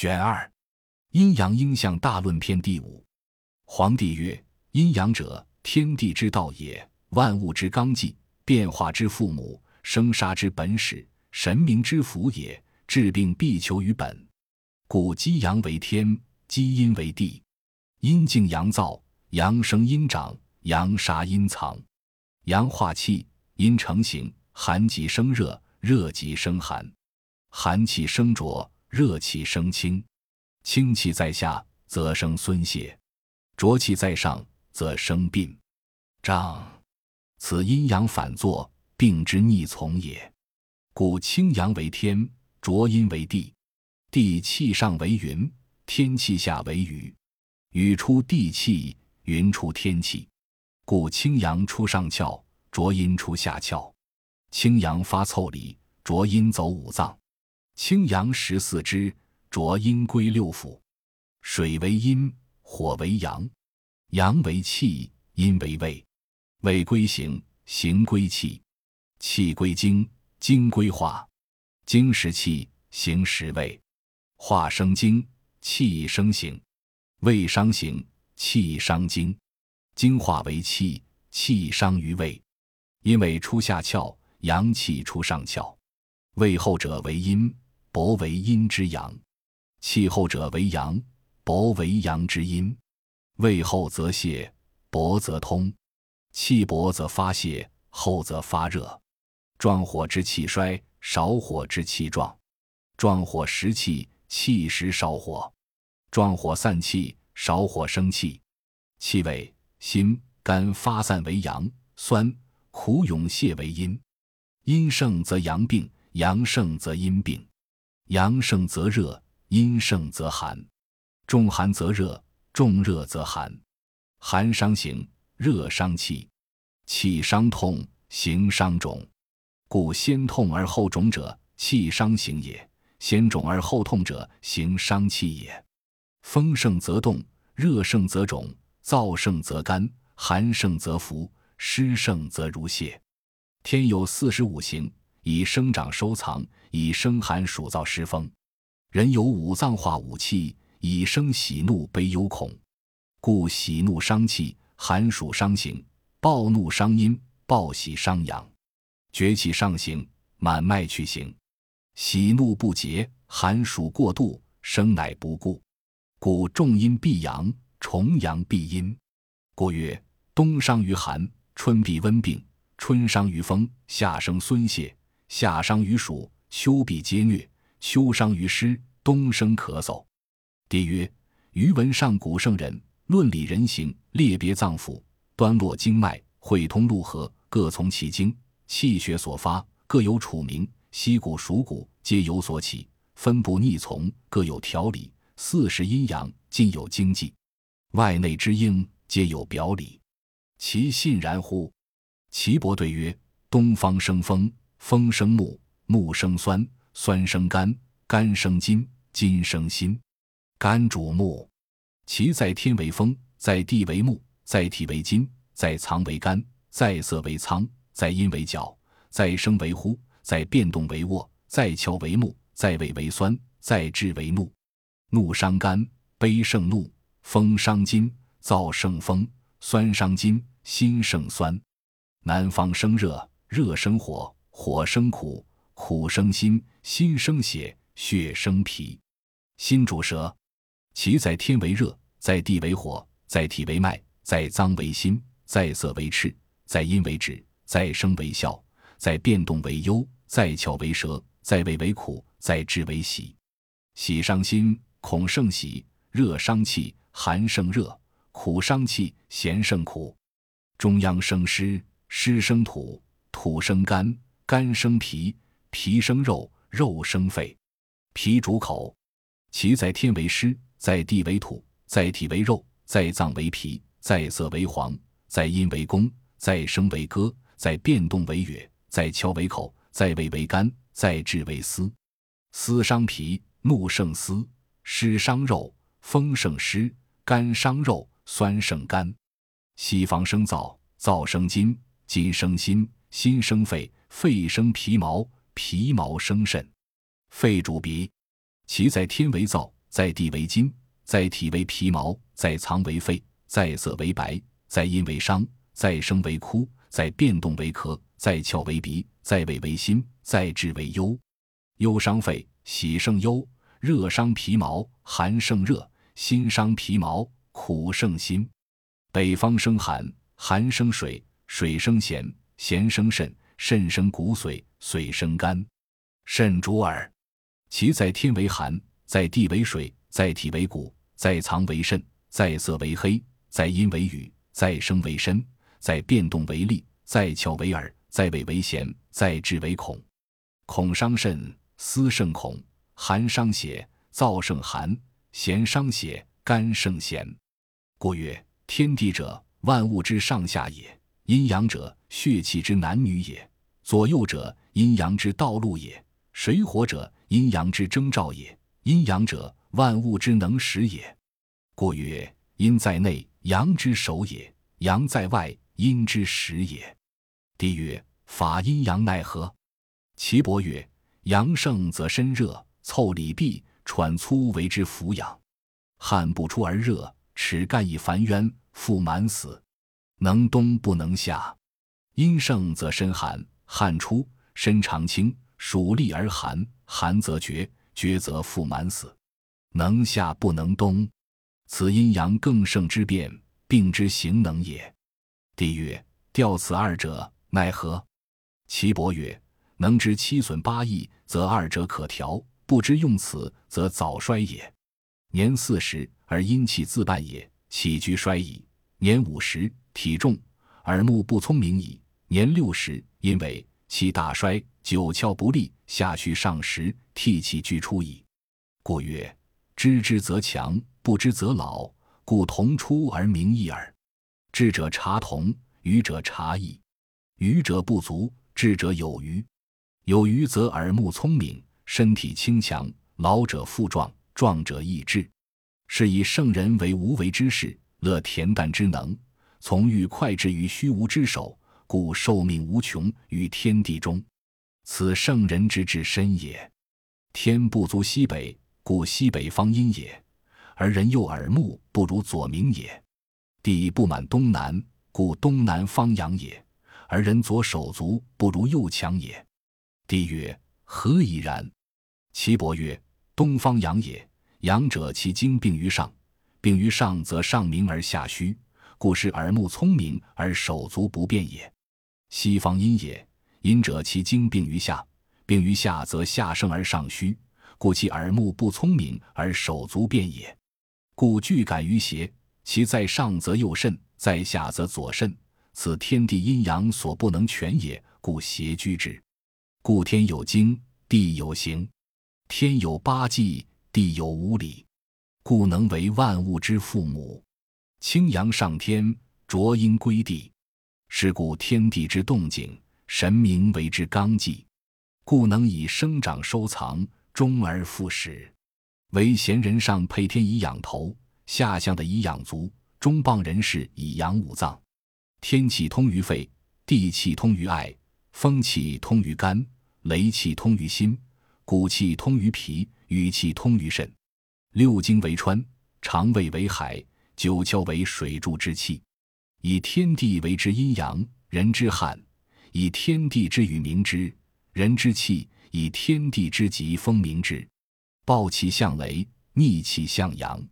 卷二，阴阳应象大论篇第五。皇帝曰：阴阳者，天地之道也，万物之纲纪，变化之父母，生杀之本始，神明之福也。治病必求于本，故积阳为天，积阴为地。阴静阳燥，阳生阴长，阳杀阴藏。阳化气，阴成形。寒极生热，热极生寒。寒气生浊。热气生清，清气在下则生孙泄；浊气在上则生病胀。此阴阳反作，病之逆从也。故清阳为天，浊阴为地。地气上为云，天气下为雨。雨出地气，云出天气。故清阳出上窍，浊阴出下窍。清阳发腠理，浊阴走五脏。清阳十四支，浊阴归六腑。水为阴，火为阳，阳为气，阴为胃。胃归形，形归气，气归精，精归化。精食气，形食胃。化生精，气生形。胃伤形，气伤精。精化为气，气伤于胃。因为出下窍，阳气出上窍。胃后者为阴。薄为阴之阳，气后者为阳，薄为阳之阴。胃厚则泄，薄则通。气薄则发泄，厚则发热。壮火之气衰，少火之气壮。壮火食气，气食少火。壮火散气，少火生气。气味心肝发散为阳，酸苦涌泄为阴。阴盛则阳病，阳盛则阴病。阳盛则热，阴盛则寒。重寒则热，重热则寒。寒伤形，热伤气。气伤痛，形伤肿。故先痛而后肿者，气伤形也；先肿而后痛者，形伤气也。风盛则动，热盛则肿，燥盛则干，寒盛则浮，湿盛则如泄。天有四时五行。以生长收藏，以生寒暑燥湿风。人有五脏化五气，以生喜怒悲忧恐。故喜怒伤气，寒暑伤形；暴怒伤阴，暴喜伤阳。厥气上行，满脉去行。喜怒不节，寒暑过度，生乃不顾。故重阴必阳，重阳必阴。故曰：冬伤于寒，春必温病；春伤于风，夏生孙泄。夏伤于暑，秋必皆虐；秋伤于湿，冬生咳嗽。帝曰：余闻上古圣人论理人形，列别脏腑，端络经脉，会通路河，各从其经，气血所发，各有处名。溪谷属谷，皆有所起，分布逆从，各有条理。四时阴阳，尽有经纪，外内之应，皆有表里。其信然乎？岐伯对曰：东方生风。风生木，木生酸，酸生肝，肝生筋，筋生心。肝主木，其在天为风，在地为木，在体为金，在藏为肝，在色为仓，在阴为角，在生为呼，在变动为卧，在窍为木，在胃为酸，在志为怒。怒伤肝，悲胜怒；风伤筋，燥胜风；酸伤筋，心胜酸。南方生热，热生火。火生苦，苦生心，心生血，血生脾。心主舌，其在天为热，在地为火，在体为脉，在脏为心，在色为赤，在阴为止，在声为笑，在变动为忧，在窍为舌，在胃为苦，在志为喜。喜伤心，恐胜喜；热伤气，寒胜热；苦伤气，咸胜苦。中央生湿，湿生土，土生肝。肝生脾，脾生肉，肉生肺。脾主口，其在天为湿，在地为土，在体为肉，在脏为脾，在色为黄，在阴为宫，在声为歌，在变动为乐，在窍为口，在胃为肝，在志为思。思伤脾，怒胜思；湿伤肉，风胜湿；肝伤肉，酸胜肝。西方生燥，燥生金，金生心，心生肺。肺生皮毛，皮毛生肾。肺主鼻，其在天为燥，在地为金，在体为皮毛，在藏为肺，在色为白，在阴为伤，在声为哭，在变动为咳，在窍为鼻，在味为心，在志为忧。忧伤肺，喜胜忧；热伤皮毛，寒胜热；心伤皮毛，苦胜心。北方生寒，寒生水，水生咸，咸生肾，肾生骨髓，髓生肝。肾主耳，其在天为寒，在地为水，在体为骨，在藏为肾，在色为黑，在阴为雨，在声为身，在变动为力，在窍为耳，在味为咸，在志为恐。恐伤肾，思胜恐；寒伤血，燥胜寒；咸伤血，肝胜咸。故曰：天地者，万物之上下也；阴阳者，血气之男女也；左右者，阴阳之道路也。水火者，阴阳之征兆也；阴阳者，万物之能使也。故曰：阴在内，阳之守也；阳在外，阴之始也。帝曰：法阴阳奈何？岐伯曰：阳盛则身热，凑里闭，喘粗为之扶养。汗不出而热，齿干以烦冤，腹满死，能冬不能夏。阴盛则身寒，汗出，身长清。暑立而寒，寒则绝，绝则腹满死，能夏不能冬，此阴阳更盛之变，病之行能也。帝曰：调此二者奈何？岐伯曰：能知七损八益，则二者可调；不知用此，则早衰也。年四十而阴气自半也，起居衰矣；年五十体重，耳目不聪明矣；年六十因为气大衰。九窍不利，下虚上实，涕气俱出矣。故曰：知之则强，不知则老。故同出而名异耳。智者察同，愚者察异。愚者不足，智者有余。有余则耳目聪明，身体轻强；老者富壮，壮者益智。是以圣人为无为之事，乐恬淡之能，从欲快至于虚无之手，故寿命无穷于天地中。此圣人之至深也。天不足西北，故西北方阴也；而人右耳目不如左明也。地不满东南，故东南方阳也；而人左手足不如右强也。帝曰：何以然？岐伯曰：东方阳也，阳者其精病于上，病于上则上明而下虚，故是耳目聪明而手足不便也。西方阴也。阴者其精病于下，病于下则下盛而上虚，故其耳目不聪明而手足便也。故具感于邪，其在上则右肾，在下则左肾，此天地阴阳所不能全也，故邪居之。故天有经，地有形，天有八纪，地有五理，故能为万物之父母。清阳上天，浊阴归地，是故天地之动静。神明为之纲纪，故能以生长收藏，终而复始。为贤人上配天以养头，下相的以养足，中傍人士以养五脏。天气通于肺，地气通于爱，风气通于肝，雷气通于心，骨气通于脾，雨气通于肾。六经为川，肠胃为海，九窍为水柱之气。以天地为之阴阳，人之汗。以天地之与明之，人之气；以天地之极风明之。暴气向雷，逆气向阳。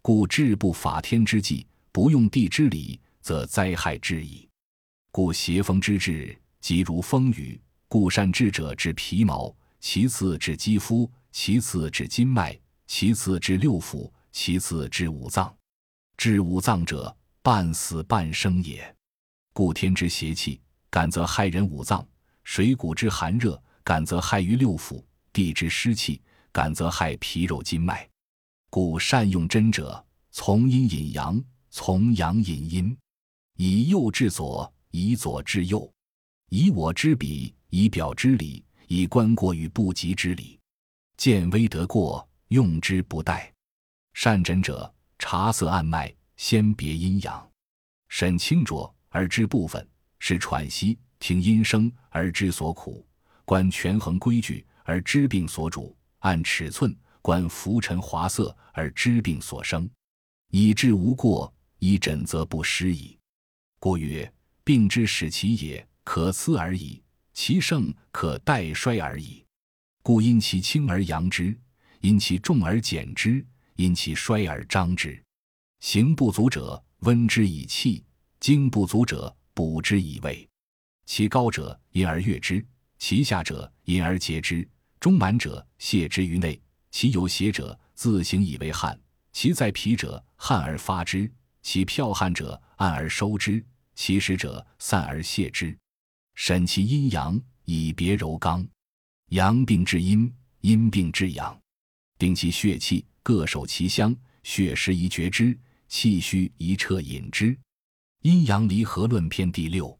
故治不法天之纪，不用地之理，则灾害至矣。故邪风之至，即如风雨。故善治者治皮毛，其次治肌肤，其次治筋脉，其次治六腑，其次治五脏。治五脏者，半死半生也。故天之邪气。感则害人五脏，水谷之寒热，感则害于六腑；地之湿气，感则害皮肉筋脉。故善用针者，从阴引阳，从阳引阴，以右治左，以左治右，以我之比，以表之理，以观过与不及之理。见微得过，用之不殆。善诊者，察色按脉，先别阴阳，审清浊而知部分。是喘息，听音声而知所苦；观权衡规矩而知病所主；按尺寸观浮沉华色而知病所生，以治无过，以诊则不失矣。故曰：病之使其也，可思而已；其盛，可待衰而已。故因其轻而扬之，因其重而减之，因其衰而张之。行不足者，温之以气；精不足者，补之以味。其高者，因而悦之；其下者，因而竭之。中满者，泄之于内；其有邪者，自行以为汗；其在皮者，汗而发之；其剽汗者，按而收之；其实者，散而泄之。审其阴阳，以别柔刚。阳病治阴，阴病治阳。定其血气，各守其乡。血实宜绝之，气虚宜彻饮之。阴阳离合论篇第六。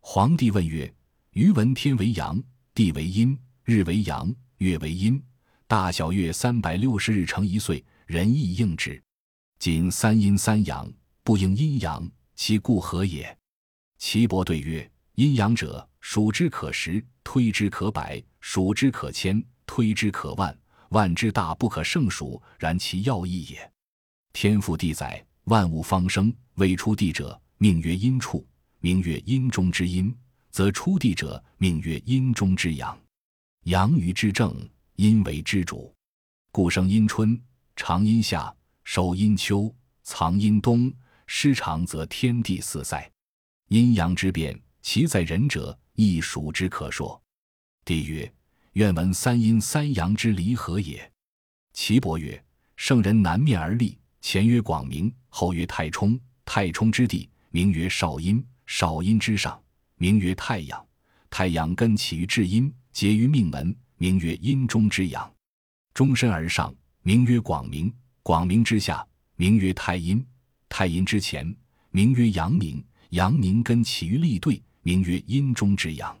皇帝问曰：余闻天为阳，地为阴。日为阳，月为阴，大小月三百六十日成一岁，人亦应之。仅三阴三阳，不应阴阳，其故何也？岐伯对曰：阴阳者，数之可十，推之可百，数之可千，推之可万。万之大不可胜数，然其要义也。天赋地载，万物方生，未出地者，命曰阴处，名曰阴中之阴；则出地者，命曰阴中之阳。阳于之正，阴为之主，故生阴春，长阴夏，收阴秋，藏阴冬。失常则天地四塞，阴阳之变，其在人者，亦数之可说。帝曰：愿闻三阴三阳之离合也。岐伯曰：圣人南面而立，前曰广明，后曰太冲。太冲之地，名曰少阴。少阴之上，名曰太阳。太阳根起于至阴。结于命门，名曰阴中之阳；终身而上，名曰广明；广明之下，名曰太阴；太阴之前，名曰阳明；阳明根起于立兑，名曰阴中之阳；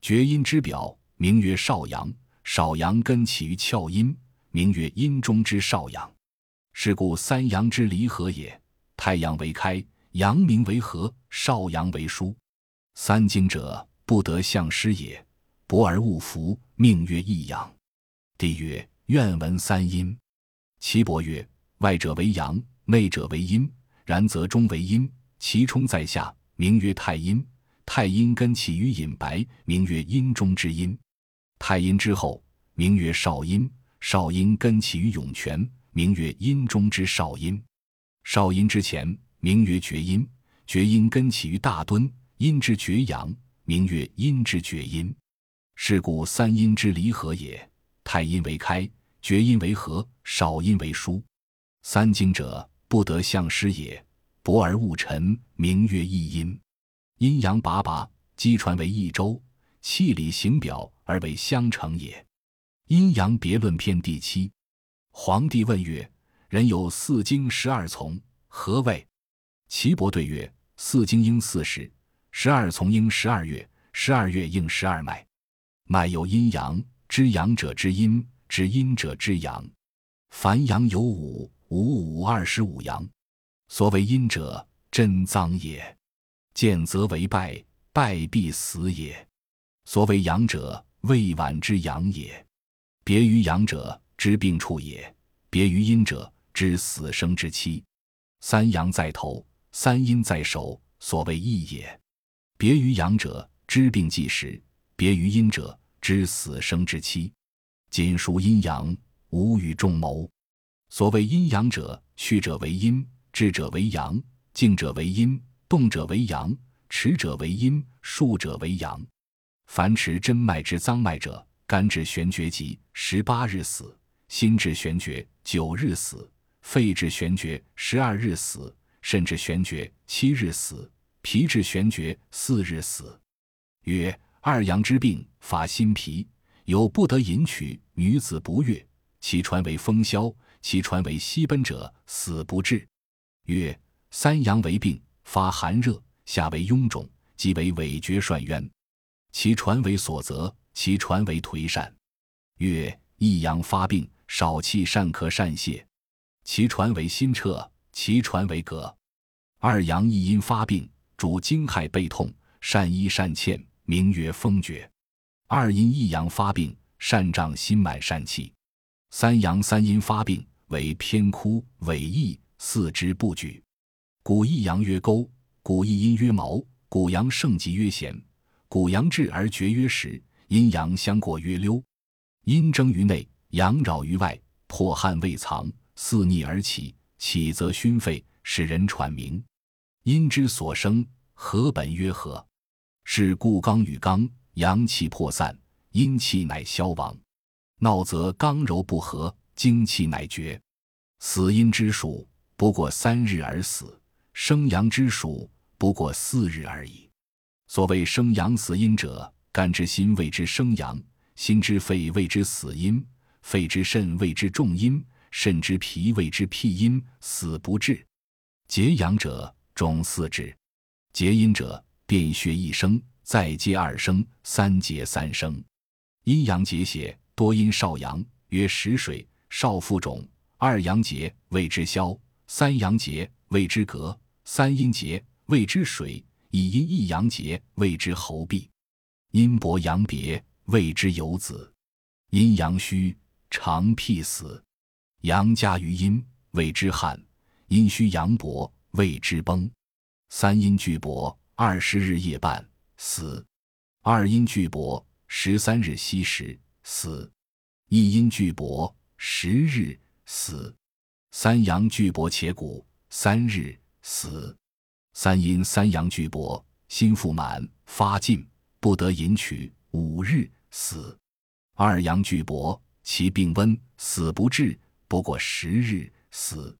厥阴之表，名曰少阳；少阳根起于窍阴，名曰阴中之少阳。是故三阳之离合也。太阳为开，阳明为合，少阳为疏。三经者，不得相失也。博而勿服，命曰一阳。帝曰：愿闻三阴。岐伯曰：外者为阳，内者为阴。然则中为阴，其冲在下，名曰太阴。太阴根起于隐白，名曰阴中之阴。太阴之后，名曰少阴。少阴根起于涌泉，名曰阴中之少阴。少阴之前，名曰厥阴。厥阴根起于大敦，阴之厥阳，名曰阴之厥阴。是故三阴之离合也。太阴为开，厥阴为合，少阴为疏。三经者，不得相失也。薄而勿沉，名曰一阴。阴阳拔拔，积传为一周，气理行表而为相成也。阴阳别论篇第七。皇帝问曰：人有四经十二从，何谓？岐伯对曰：四经应四时，十二从应十二月，十二月应十二脉。脉有阴阳，知阳者知阴，知阴者知阳。凡阳有五，五五二十五阳。所谓阴者，真脏也。见则为败，败必死也。所谓阳者，未晚之阳也。别于阳者，知病处也；别于阴者，知死生之期。三阳在头，三阴在手，所谓义也。别于阳者，知病即时。别于阴者，知死生之期。仅属阴阳，无与众谋。所谓阴阳者，虚者为阴，志者为阳，静者为阴，动者为阳，持者为阴，数者为阳。凡持真脉之脏脉者，肝至玄绝疾，十八日死；心志玄厥，九日死；肺至玄厥，十二日死；肾至玄厥，七日死；脾至玄厥，四日死。曰。二阳之病，发心脾，有不得饮取，女子不悦，其传为风消，其传为息奔者，死不治。曰：三阳为病，发寒热，下为臃肿，即为尾厥涮冤，其传为所泽，其传为颓善。曰：一阳发病，少气善咳善泻，其传为心彻，其传为膈。二阳一阴发病，主惊骇背痛，善医善欠。名曰风厥，二阴一阳发病，善胀心满善气。三阳三阴发病，为偏枯萎翳，四肢不举。古一阳曰沟，古一阴曰毛，古阳盛极曰咸，古阳至而绝曰实，阴阳相过曰溜。阴蒸于内，阳扰于外，破汗未藏，肆逆而起，起则熏肺，使人喘鸣。阴之所生，何本曰和？是故刚与刚，阳气破散，阴气乃消亡。闹则刚柔不和，精气乃绝。死阴之属，不过三日而死；生阳之属，不过四日而已。所谓生阳死阴者，肝之心谓之生阳，心之肺谓之死阴，肺之肾谓之重阴，肾之脾谓之辟阴，死不治。结阳者，中四肢；结阴者，便血一生，再结二生，三结三生。阴阳结血。多阴少阳，曰食水，少腹肿。二阳结谓之消，三阳结谓之隔，三阴结谓之水，以阴一阳结谓之喉痹。阴薄阳别谓之有子。阴阳虚，常辟死。阳加于阴谓之旱，阴虚阳薄谓之崩。三阴俱薄，二十日夜半死。二阴俱薄，十三日夕时。死，一阴俱薄，十日死；三阳俱薄且谷，三日死；三阴三阳俱薄，心腹满发尽，不得饮取，五日死；二阳俱薄，其病温，死不治，不过十日死。